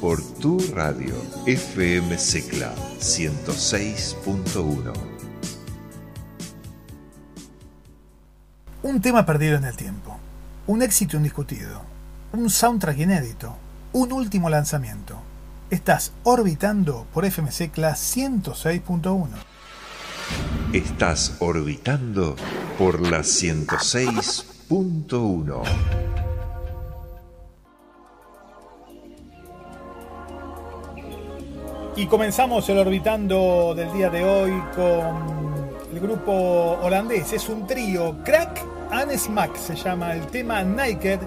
por tu radio FM Secla 106.1. Un tema perdido en el tiempo, un éxito indiscutido, un soundtrack inédito, un último lanzamiento. Estás orbitando por FM Secla 106.1. Estás orbitando por la 106.1. Y comenzamos el orbitando del día de hoy con el grupo holandés. Es un trío, Crack and Smack se llama el tema Naked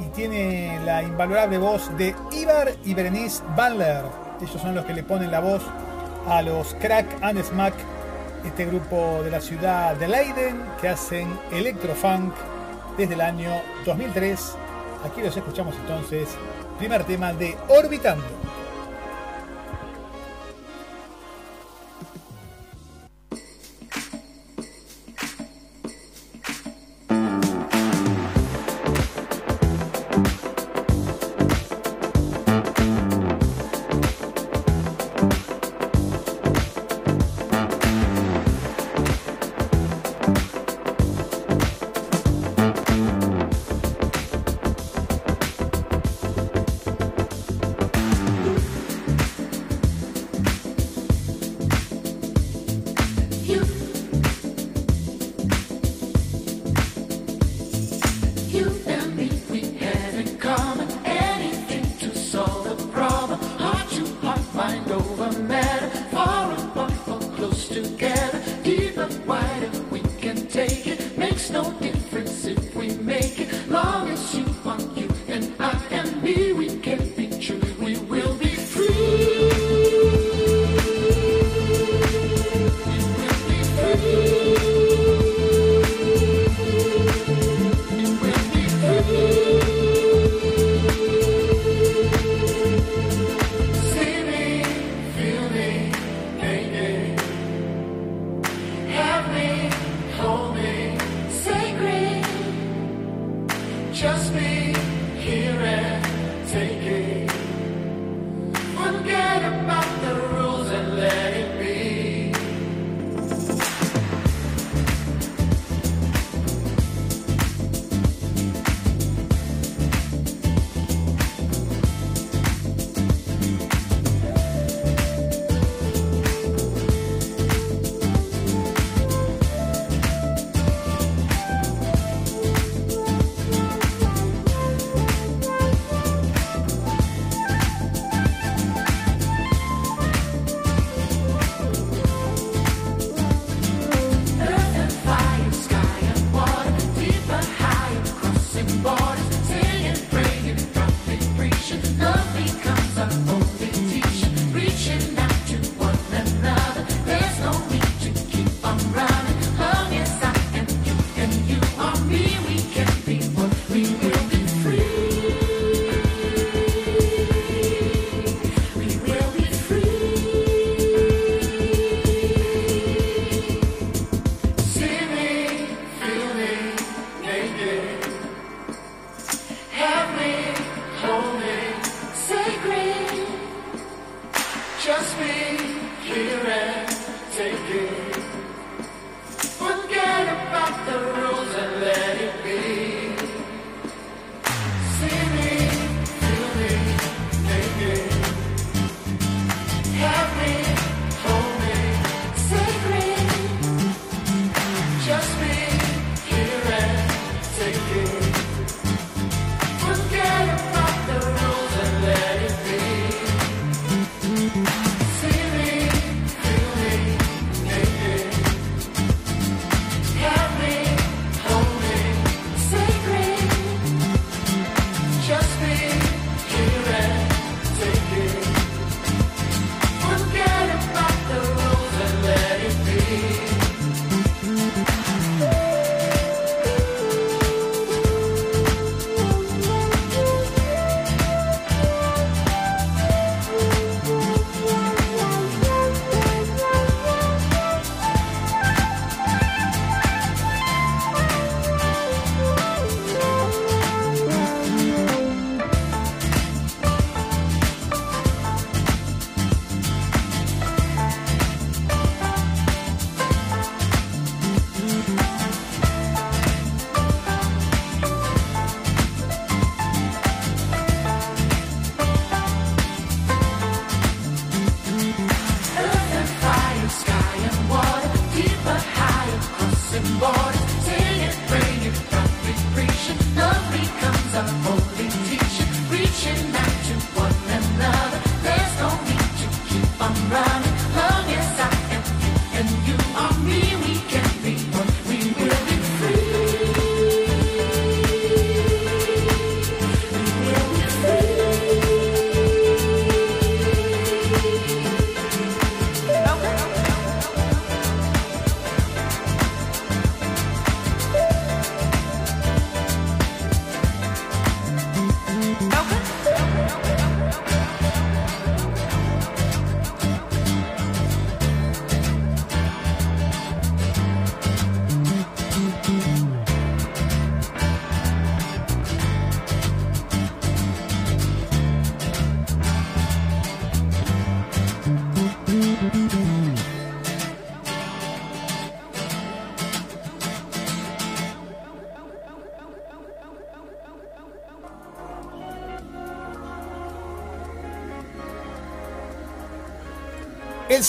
y tiene la invalorable voz de Ivar y Berenice Bandler. Ellos son los que le ponen la voz a los Crack and Smack, este grupo de la ciudad de Leiden que hacen electrofunk desde el año 2003. Aquí los escuchamos entonces, primer tema de Orbitando.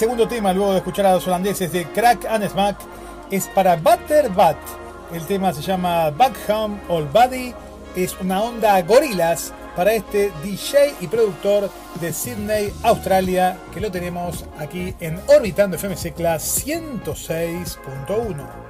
Segundo tema, luego de escuchar a los holandeses de Crack and Smack, es para Butter Bat. El tema se llama Back Home All Body. Es una onda gorilas para este DJ y productor de Sydney, Australia, que lo tenemos aquí en Orbitando FMC Class 106.1.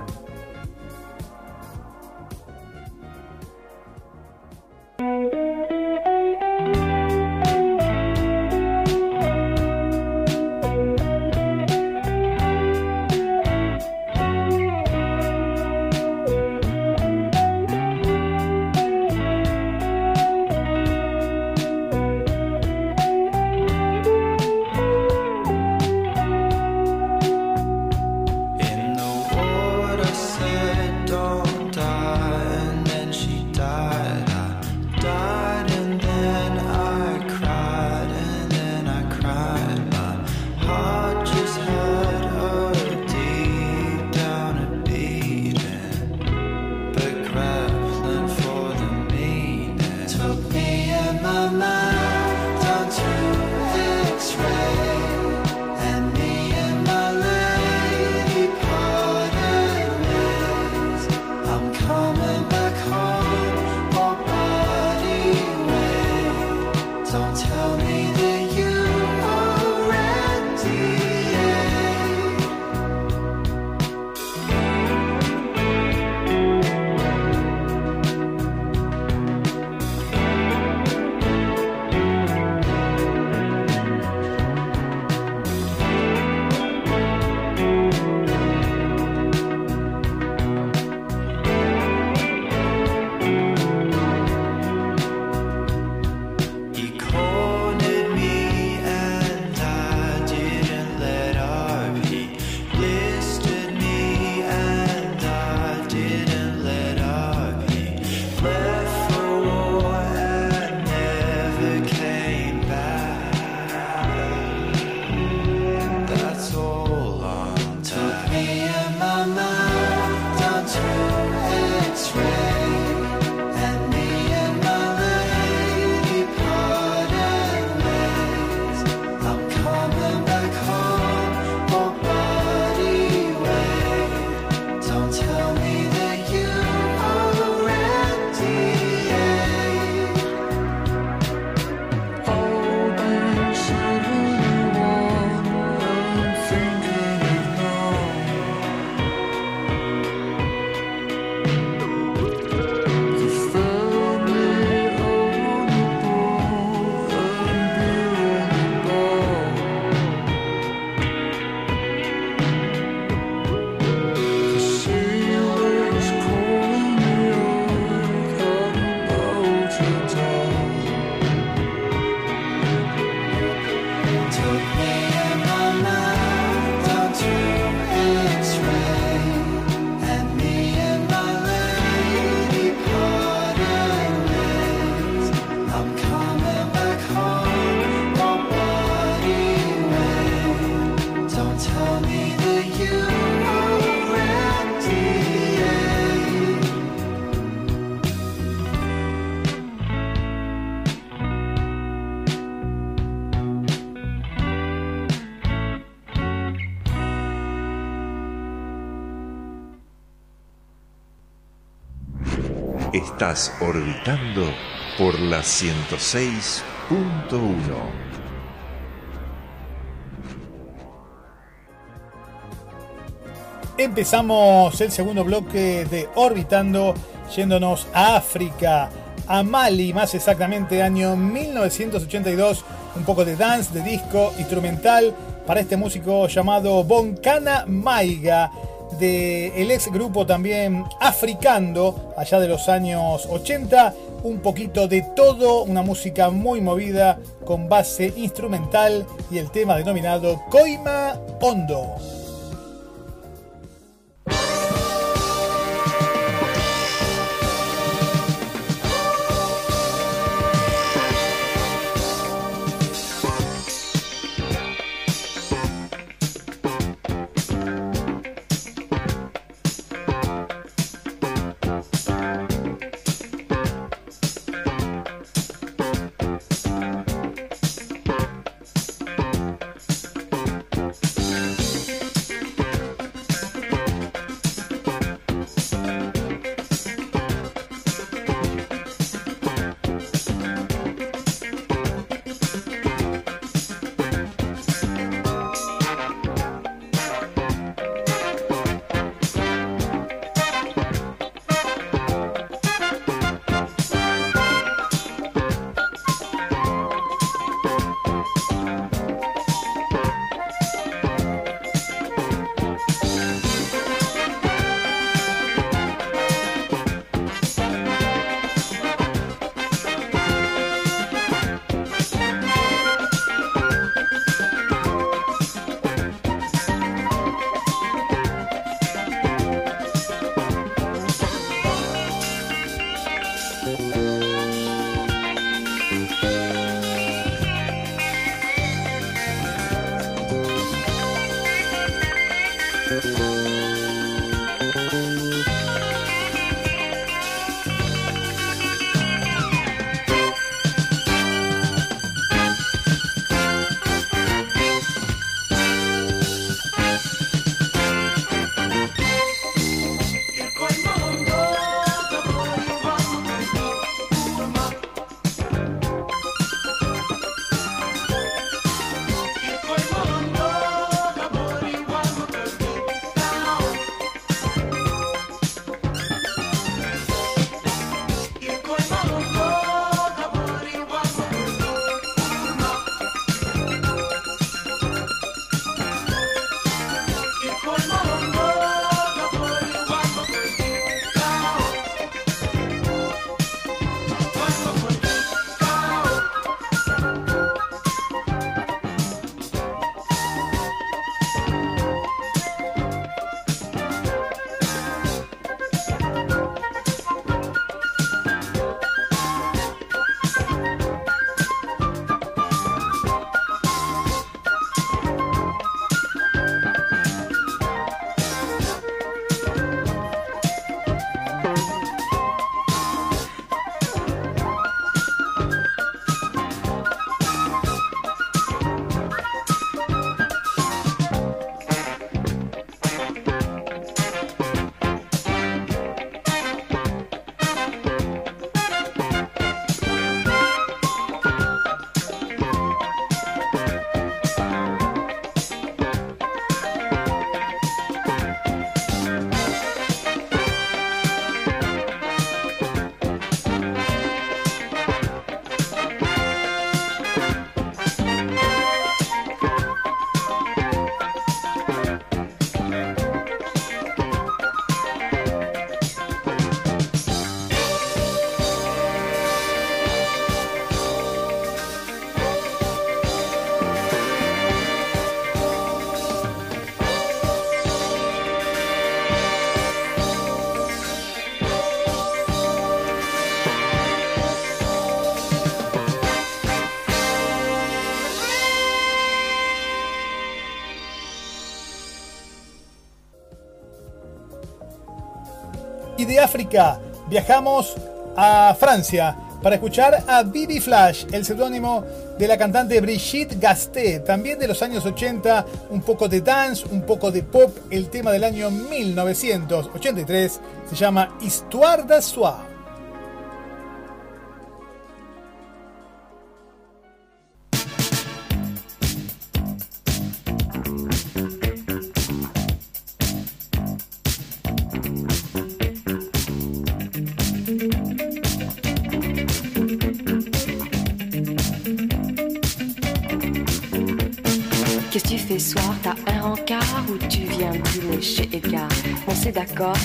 Orbitando por la 106.1. Empezamos el segundo bloque de Orbitando yéndonos a África, a Mali, más exactamente año 1982, un poco de dance, de disco, instrumental para este músico llamado Boncana Maiga del ex grupo también Africando, allá de los años 80, un poquito de todo, una música muy movida con base instrumental y el tema denominado Coima Hondo. Viajamos a Francia para escuchar a Bibi Flash, el seudónimo de la cantante Brigitte Gasté, también de los años 80, un poco de dance, un poco de pop, el tema del año 1983 se llama Histoire de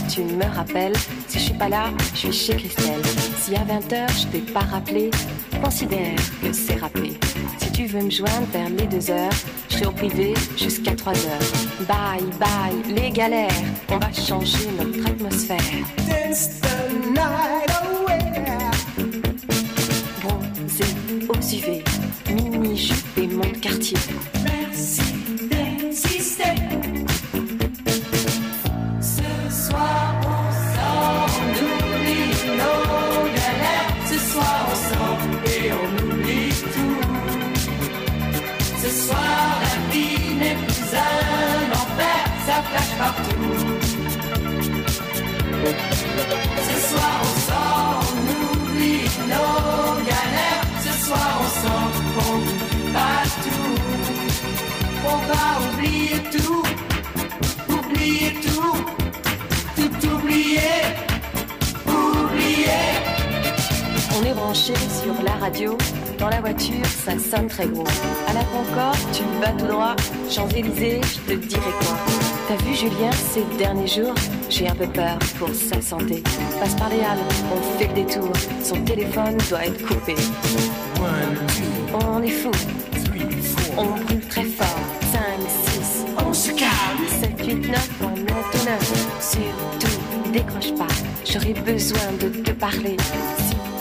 Tu me rappelles. Si je suis pas là, je suis chez Christelle. Si à 20h je t'ai pas rappelé, considère que c'est rappelé. Si tu veux me joindre vers les 2 heures, je serai au privé jusqu'à 3 heures. Bye bye, les galères, on va changer notre atmosphère. Bronzé aux UV, mini-jupe et mon quartier. Ce soir on sort, on oublie nos galères. Ce soir on sort, on oublie pas tout. On va oublier tout, oublier tout, tout oublier, oublier. On est branché sur la radio. Dans la voiture, ça sonne très gros. À la Concorde, tu vas tout droit. Champs-Élysées, je te dirai quoi. T'as vu Julien ces derniers jours J'ai un peu peur pour sa santé. Passe par les halles, on fait le détour. Son téléphone doit être coupé. On est fou. On brûle très fort. 5, 6, on se calme. 7, 8, 9, on est au 9. Surtout, décroche pas. J'aurais besoin de te parler.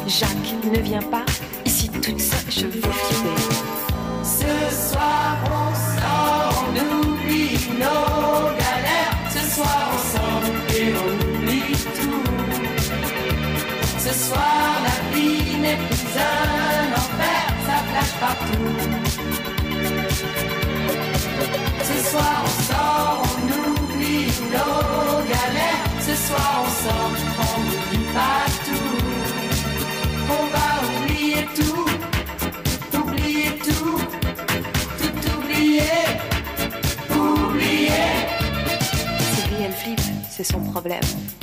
Si Jacques ne vient pas, ici toute seule, je veux flipper. Ce soir on sort, on partout. Ce soir on sort, on oublie nos galères. Ce soir on sort, on n'oublie pas tout. On va oublier tout, oublier tout, tout oublier, oublier. Sylvie, elle flippe, c'est son problème.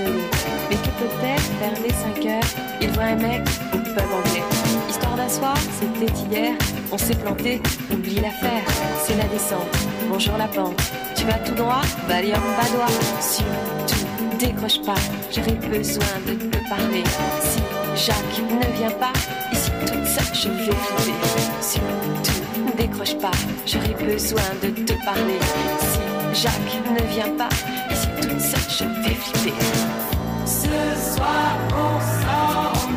Mais que peut-être vers les 5 heures, il voit un mec au pub anglais. Histoire d'un c'était hier, on s'est planté, oublie l'affaire, c'est la descente. Bonjour la pente, tu vas tout droit, Valium Badois. Surtout, décroche pas, j'aurais besoin de te parler. Si Jacques ne vient pas, ici toute seule, je vais flipper. Surtout, décroche pas, j'aurais besoin de te parler. Jacques ne vient pas, ici toute seule, je vais flipper. Ce soir on sort, on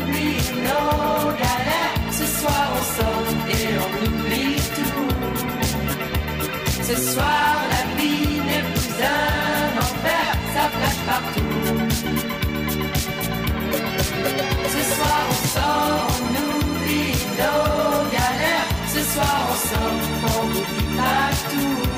oublie nos galères. Ce soir on sort et on oublie tout. Ce soir la vie n'est plus un enfer, ça flash partout. Ce soir on sort, on oublie nos galères. Ce soir on sort, on oublie pas tout.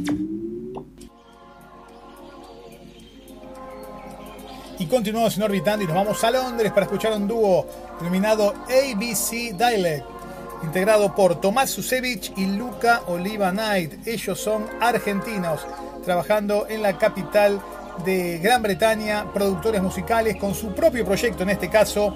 continuamos en Orbitando y nos vamos a Londres para escuchar un dúo denominado ABC Dialect, integrado por Tomás Susevich y Luca Oliva Knight. Ellos son argentinos, trabajando en la capital de Gran Bretaña, productores musicales con su propio proyecto, en este caso,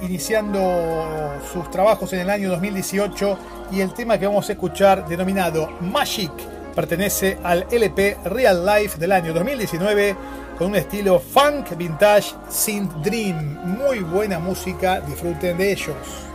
iniciando sus trabajos en el año 2018 y el tema que vamos a escuchar denominado Magic pertenece al LP Real Life del año 2019 con un estilo funk vintage synth dream. Muy buena música, disfruten de ellos.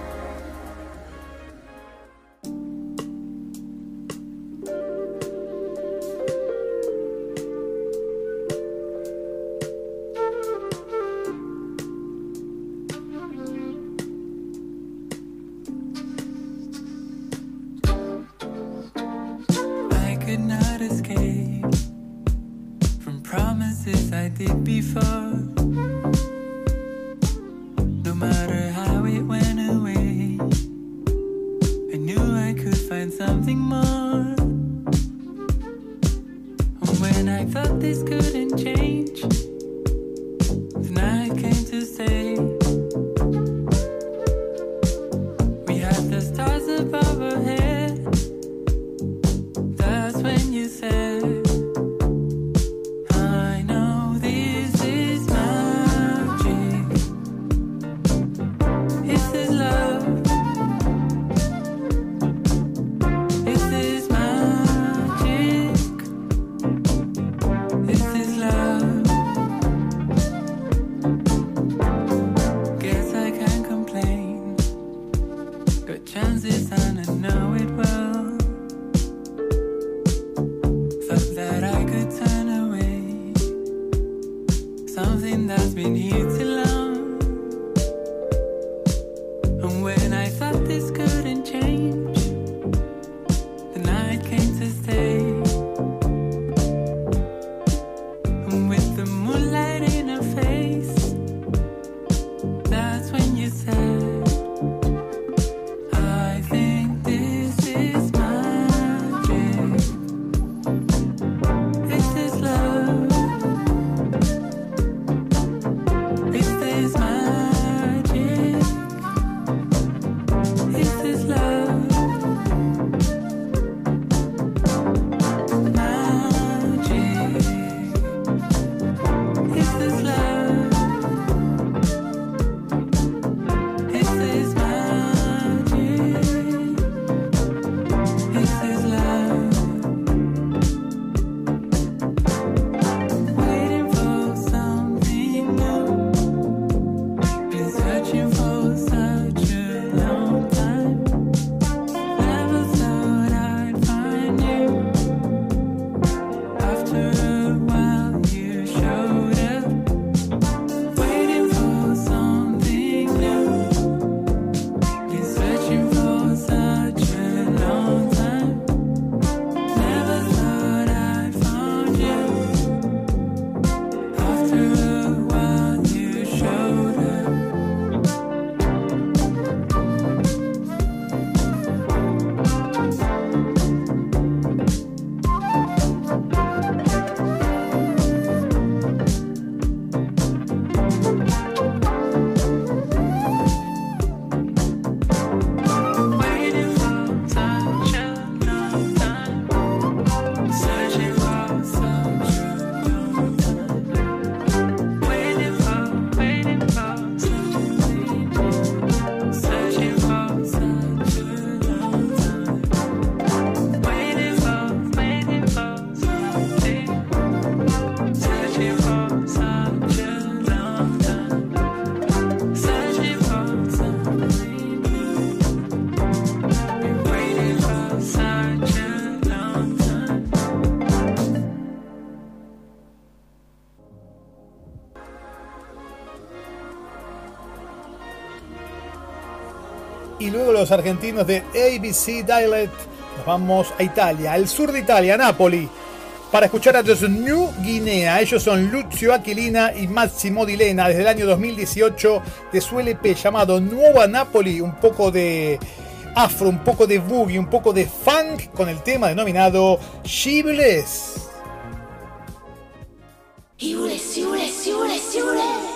los argentinos de ABC Dialect. Nos vamos a Italia, al sur de Italia, Napoli, para escuchar a The New Guinea. Ellos son Lucio Aquilina y Massimo Dilena desde el año 2018 de su LP llamado Nueva Napoli, un poco de afro, un poco de boogie, un poco de funk con el tema denominado Shibles. Shibles, Shibles, Shibles, Shibles.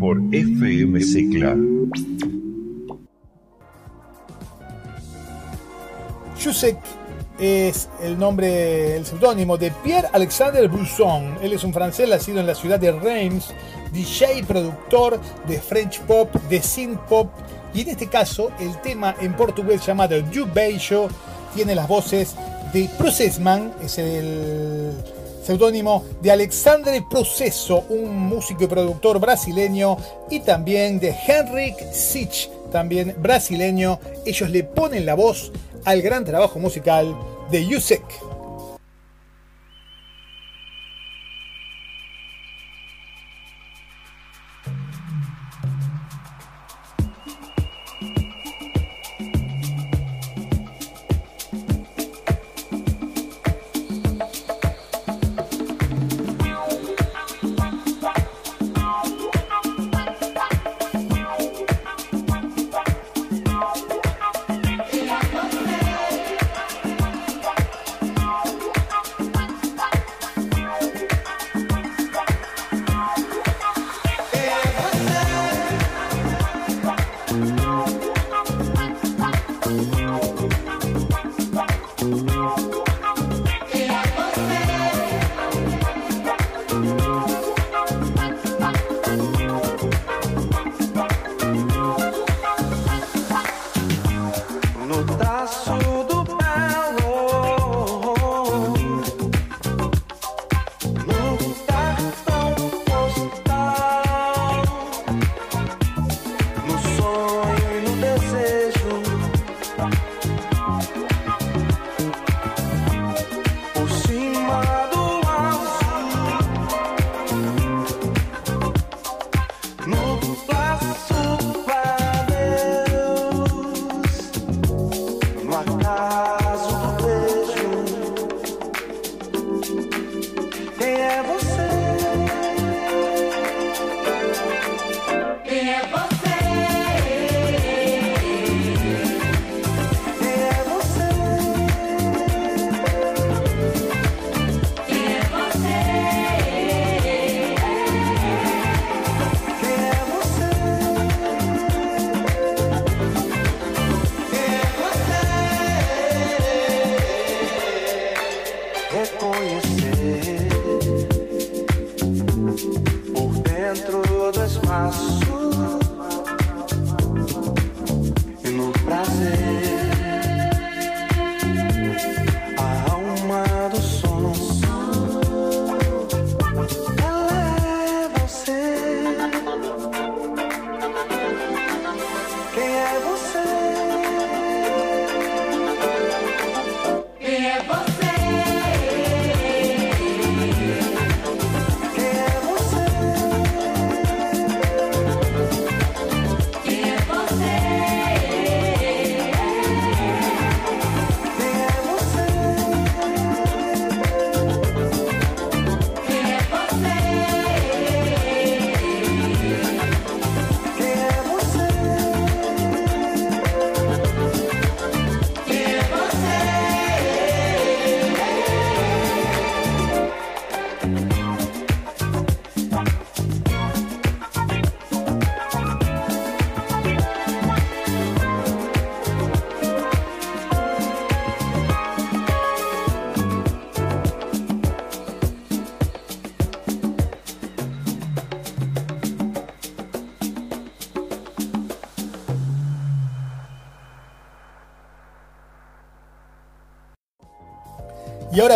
Por FM Cicla. Jusek es el nombre, el seudónimo de Pierre-Alexandre Brusson. Él es un francés nacido en la ciudad de Reims, DJ, productor de French pop, de synth pop y en este caso el tema en portugués llamado You Beijo tiene las voces de Processman, es el seudónimo de Alexandre Proceso, un músico y productor brasileño, y también de Henrik Sich, también brasileño. Ellos le ponen la voz al gran trabajo musical de Yusek.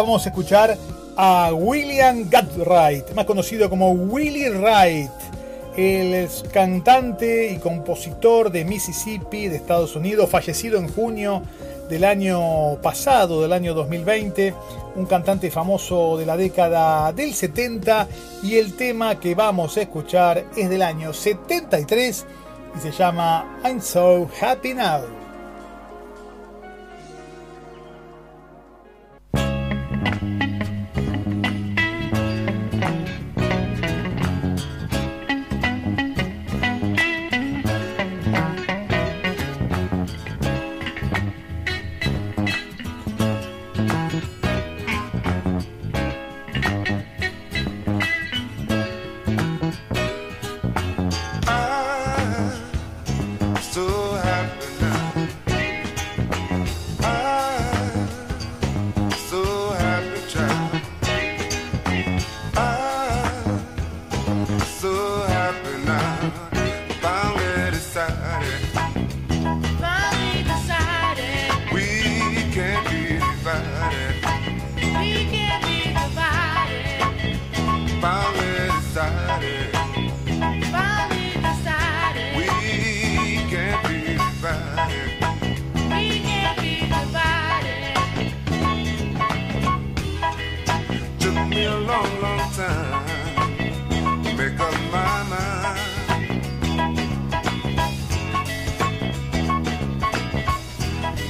Vamos a escuchar a William Gatwright, más conocido como Willie Wright. el cantante y compositor de Mississippi, de Estados Unidos, fallecido en junio del año pasado, del año 2020, un cantante famoso de la década del 70 y el tema que vamos a escuchar es del año 73 y se llama I'm So Happy Now.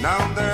down there.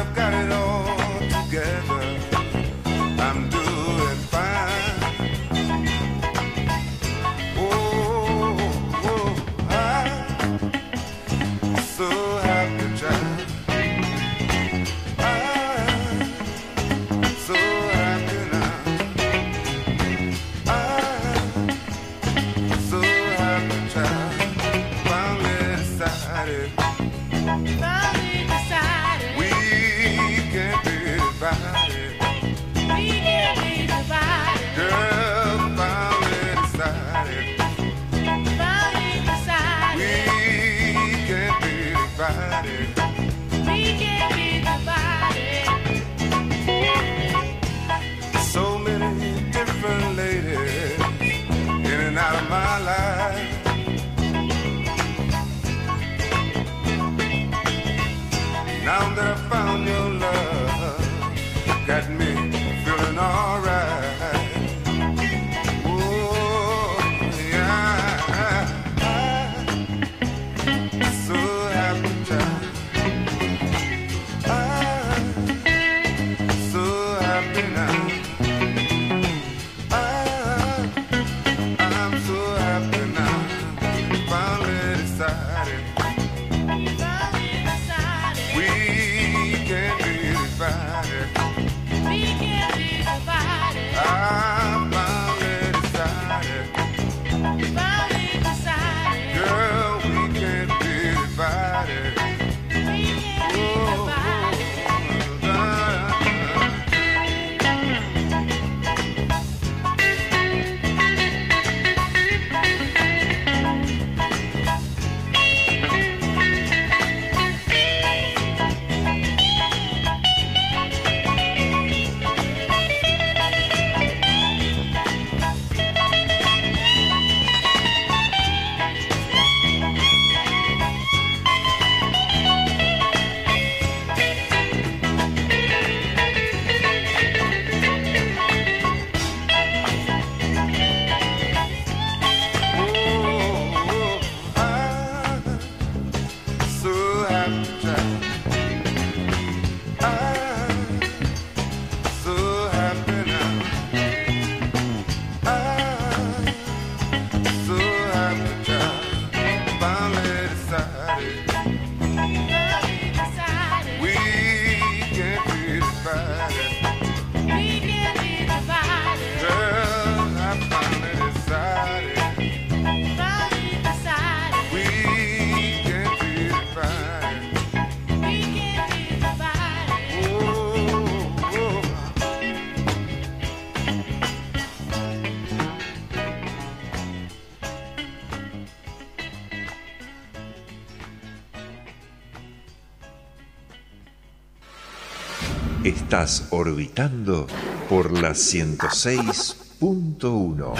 Orbitando por la 106.1.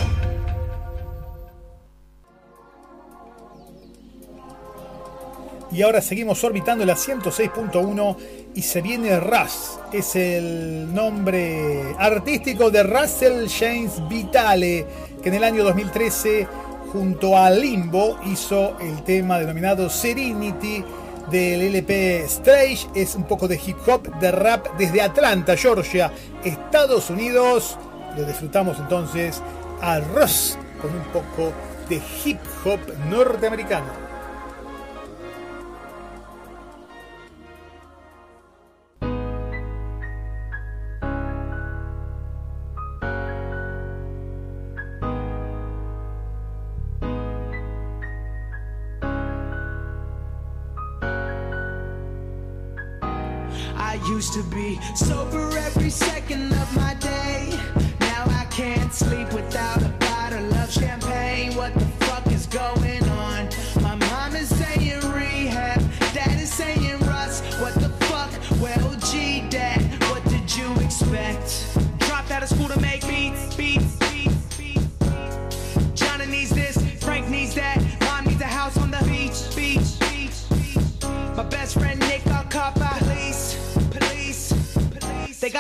Y ahora seguimos orbitando la 106.1 y se viene Russ. Es el nombre artístico de Russell James Vitale, que en el año 2013 junto a Limbo hizo el tema denominado Serenity del LP Strange es un poco de hip hop, de rap desde Atlanta, Georgia, Estados Unidos. Lo disfrutamos entonces a Ross con un poco de hip hop norteamericano. To be sober every second of my day. Now I can't sleep without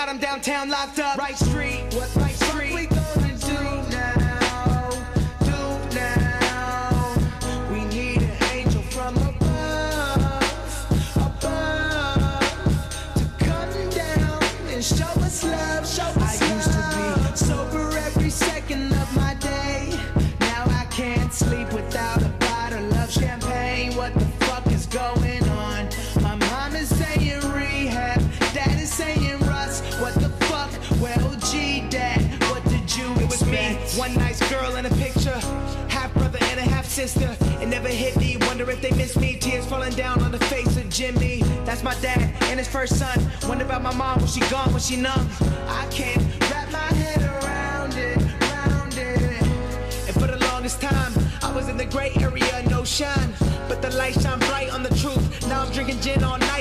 got him downtown locked up. Right street, right street? Never hit me. Wonder if they miss me. Tears falling down on the face of Jimmy. That's my dad and his first son. Wonder about my mom. Was she gone? Was she numb? I can't wrap my head around it, around it. And for the longest time, I was in the gray area, no shine. But the light shine bright on the truth. Now I'm drinking gin all night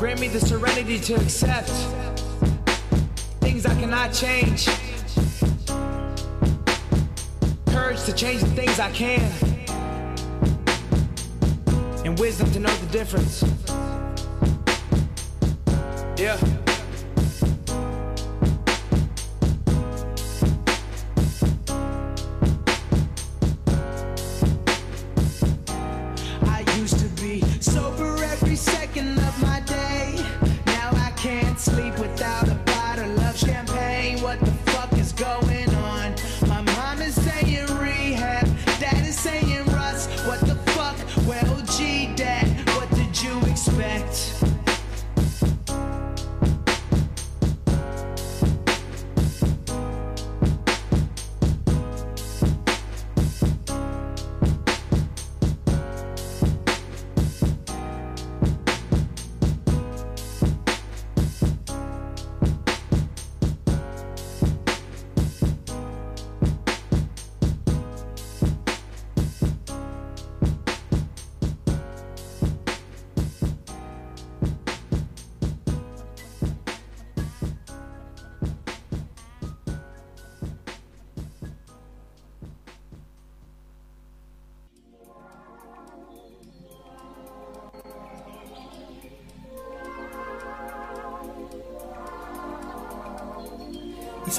grant me the serenity to accept things I cannot change courage to change the things I can, and wisdom to know the difference. Yeah.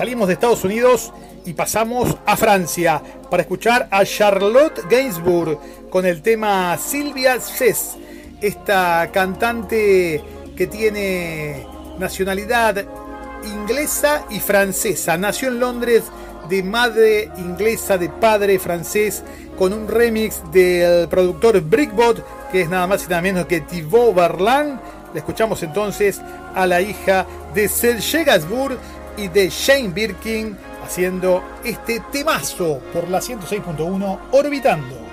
Salimos de Estados Unidos y pasamos a Francia para escuchar a Charlotte Gainsbourg con el tema Silvia Cés, esta cantante que tiene nacionalidad inglesa y francesa. Nació en Londres de madre inglesa, de padre francés, con un remix del productor Brickbot, que es nada más y nada menos que Thibaut Verlaine. Le escuchamos entonces a la hija de Serge Gainsbourg y de Shane Birkin haciendo este temazo por la 106.1 Orbitando.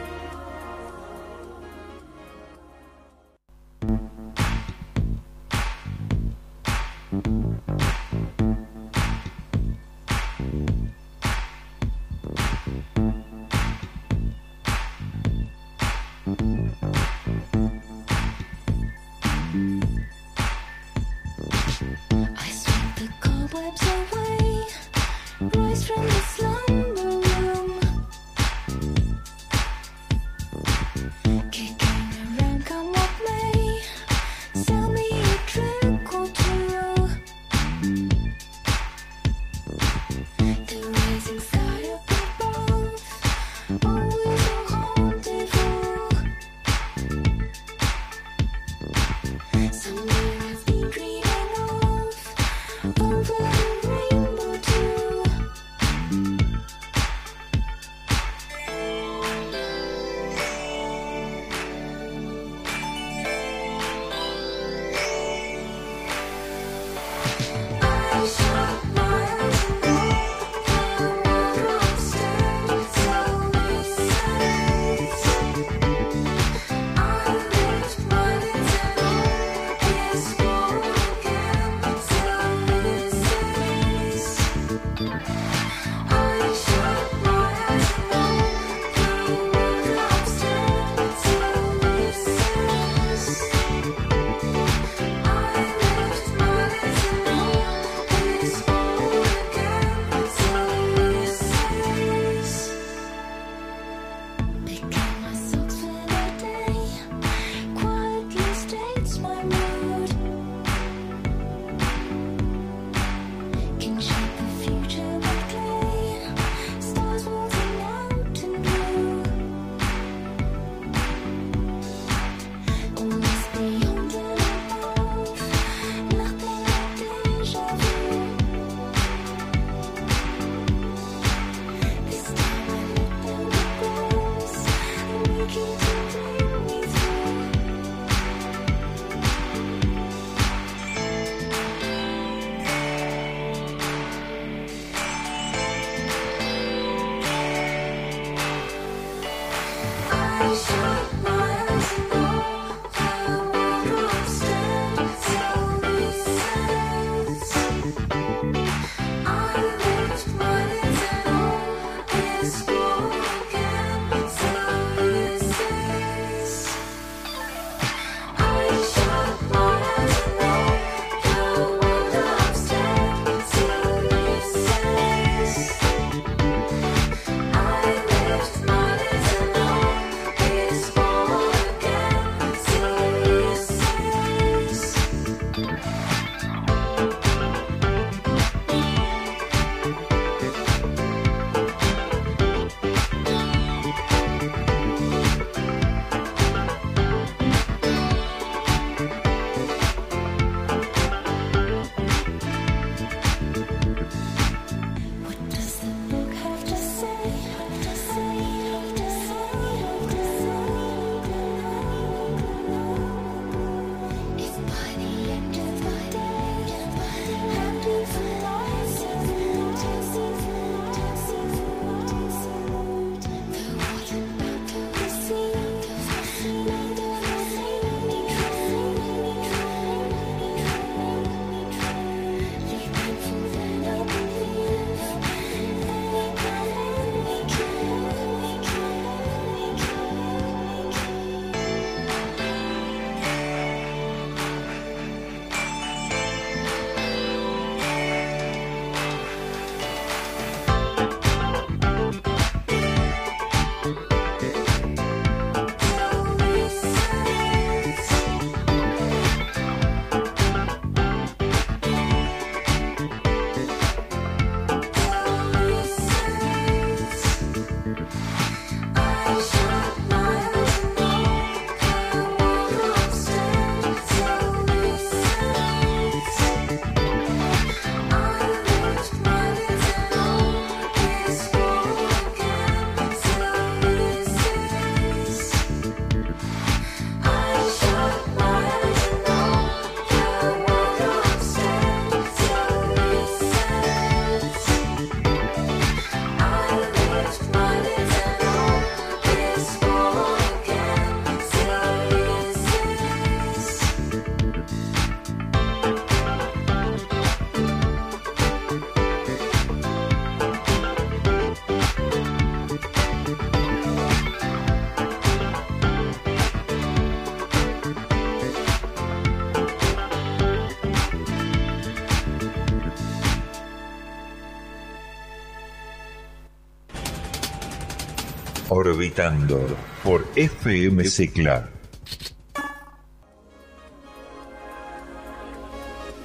Orbitando por FM Secla.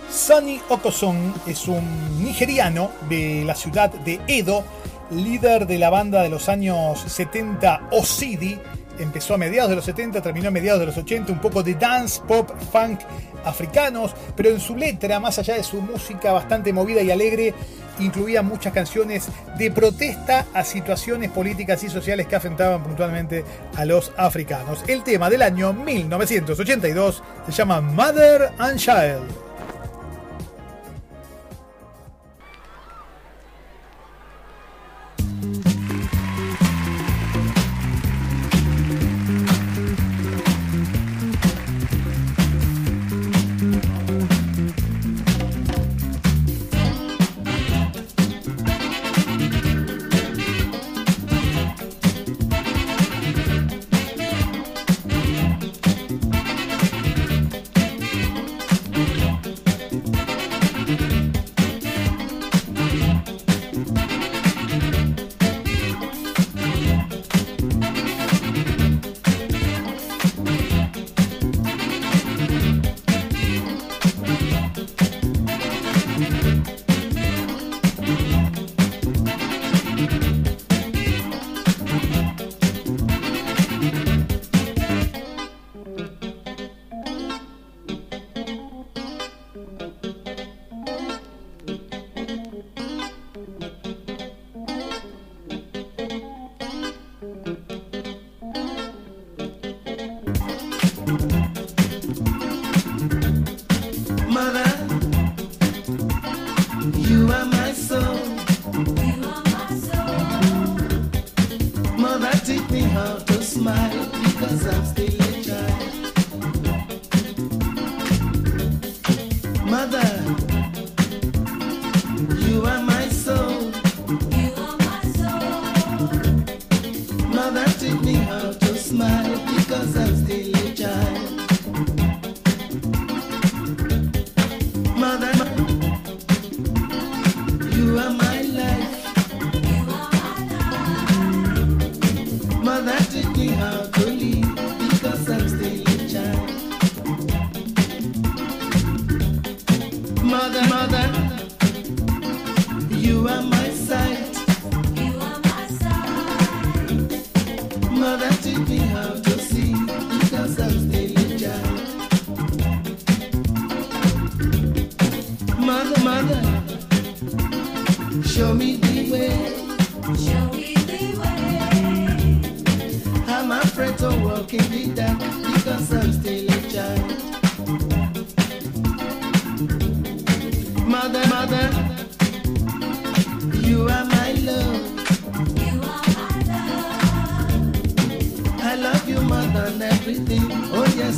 Sonny Okosun es un nigeriano de la ciudad de Edo, líder de la banda de los años 70 Osidi. Empezó a mediados de los 70, terminó a mediados de los 80, un poco de dance, pop, funk africanos, pero en su letra, más allá de su música bastante movida y alegre, incluía muchas canciones de protesta a situaciones políticas y sociales que afectaban puntualmente a los africanos. El tema del año 1982 se llama Mother and Child.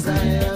desire.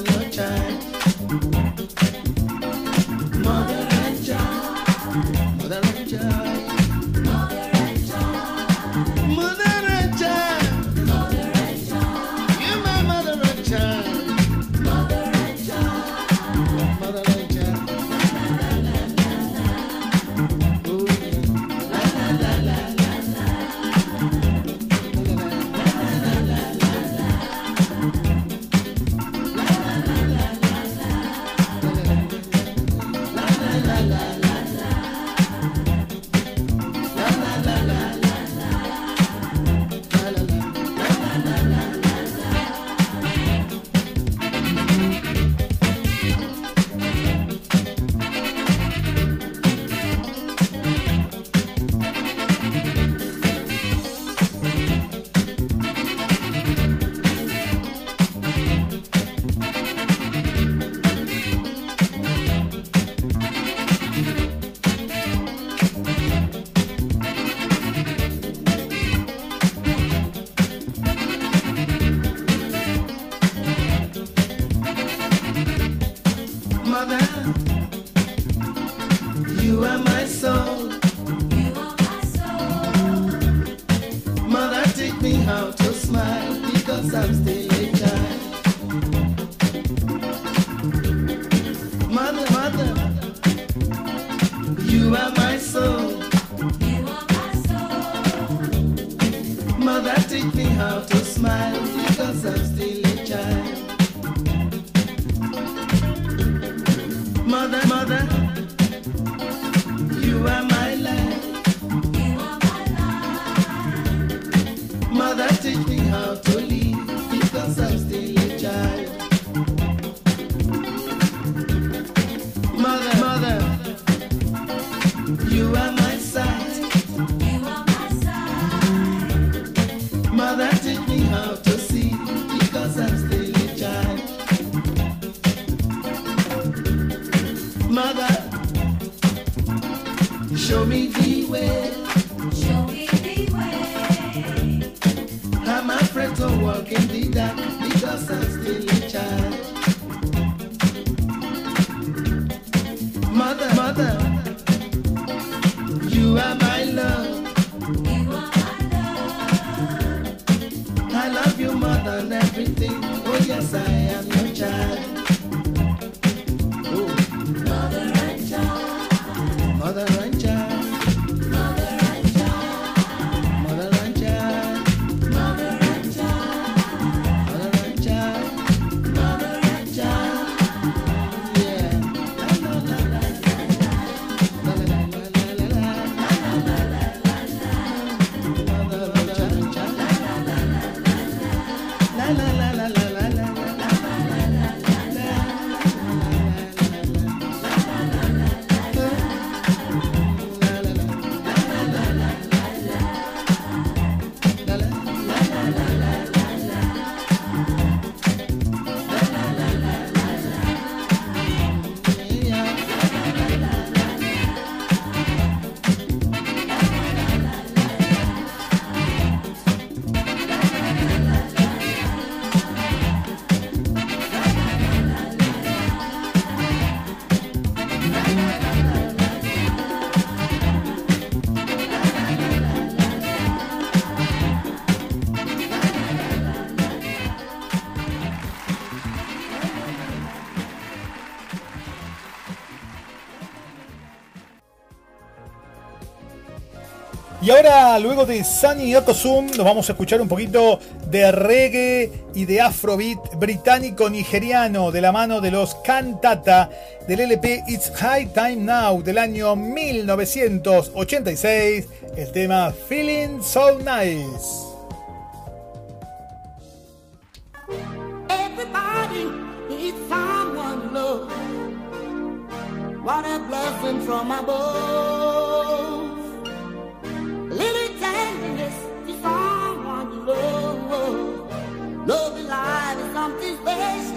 Ahora, luego de Sunny Okosun, nos vamos a escuchar un poquito de reggae y de afrobeat británico-nigeriano de la mano de los Cantata del LP It's High Time Now del año 1986, el tema Feeling So Nice. What a blessing from above. Love. Love in life is something special.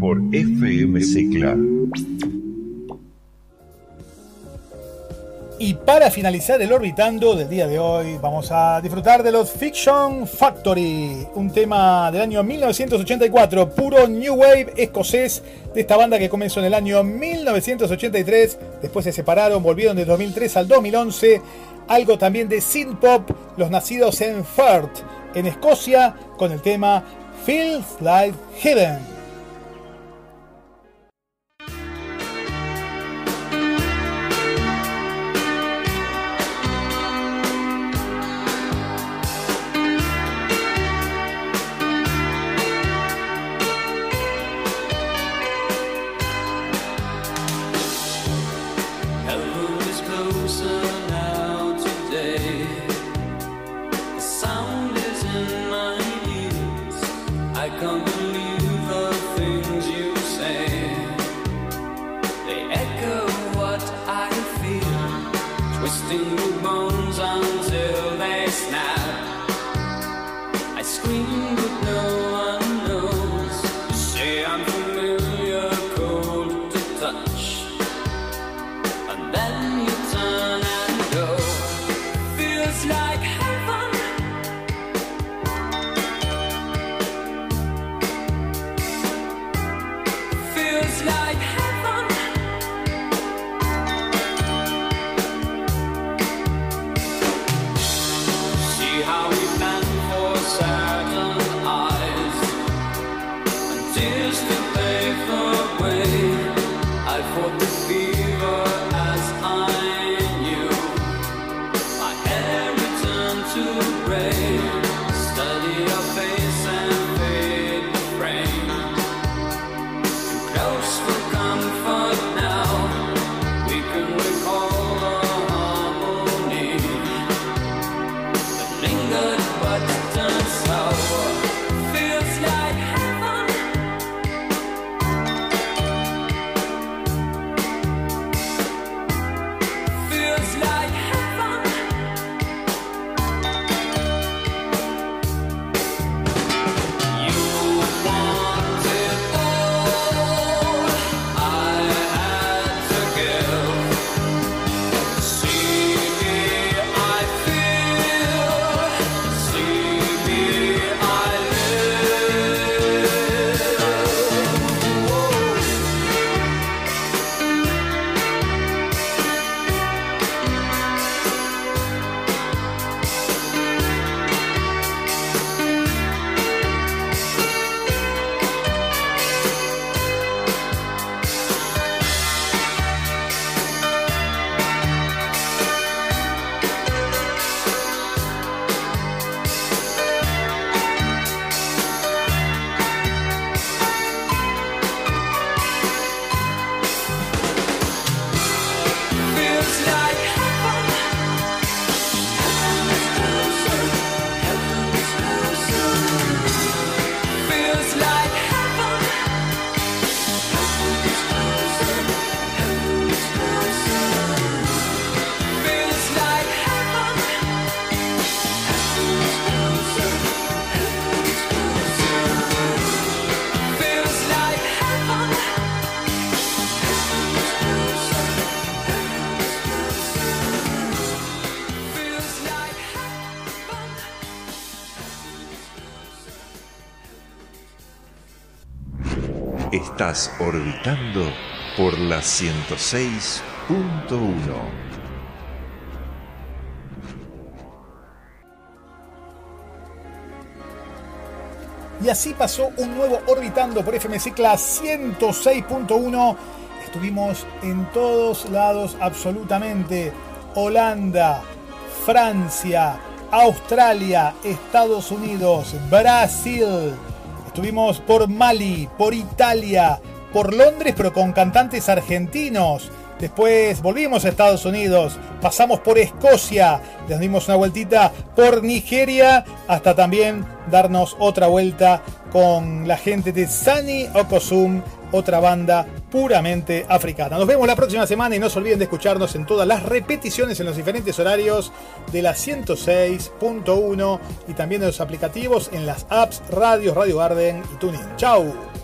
Por FM Cicla. Y para finalizar el orbitando del día de hoy, vamos a disfrutar de los Fiction Factory, un tema del año 1984, puro New Wave escocés de esta banda que comenzó en el año 1983, después se separaron, volvieron del 2003 al 2011, algo también de synth pop, los nacidos en Firth, en Escocia, con el tema Feels Like Heaven. to break. Orbitando por la 106.1. Y así pasó un nuevo Orbitando por FM Cicla 106.1. Estuvimos en todos lados absolutamente. Holanda, Francia, Australia, Estados Unidos, Brasil. Estuvimos por Mali, por Italia, por Londres, pero con cantantes argentinos. Después volvimos a Estados Unidos, pasamos por Escocia, les dimos una vueltita por Nigeria, hasta también darnos otra vuelta con la gente de Sani Okosum, otra banda puramente africana. Nos vemos la próxima semana y no se olviden de escucharnos en todas las repeticiones en los diferentes horarios de la 106.1 y también en los aplicativos en las apps Radio, Radio Garden y TuneIn. ¡Chao!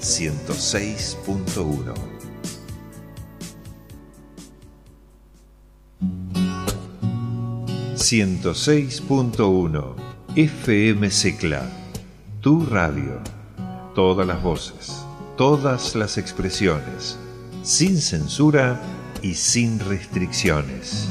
106.1. ...106.1... FM Secla... Tu radio... Todas las voces... Todas las expresiones... Sin censura y sin restricciones.